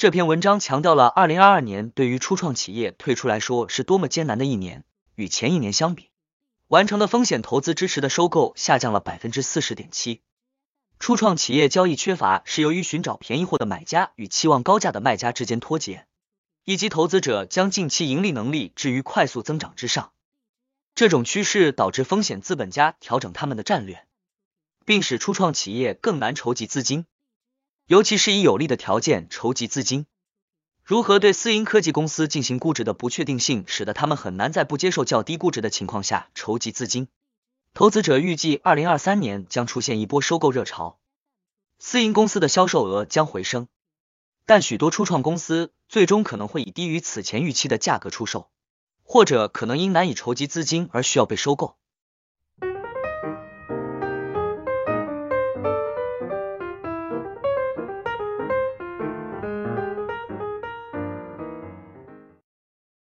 这篇文章强调了二零二二年对于初创企业退出来说是多么艰难的一年，与前一年相比，完成的风险投资支持的收购下降了百分之四十点七。初创企业交易缺乏是由于寻找便宜货的买家与期望高价的卖家之间脱节，以及投资者将近期盈利能力置于快速增长之上。这种趋势导致风险资本家调整他们的战略，并使初创企业更难筹集资金。尤其是以有利的条件筹集资金，如何对私营科技公司进行估值的不确定性，使得他们很难在不接受较低估值的情况下筹集资金。投资者预计，二零二三年将出现一波收购热潮，私营公司的销售额将回升，但许多初创公司最终可能会以低于此前预期的价格出售，或者可能因难以筹集资金而需要被收购。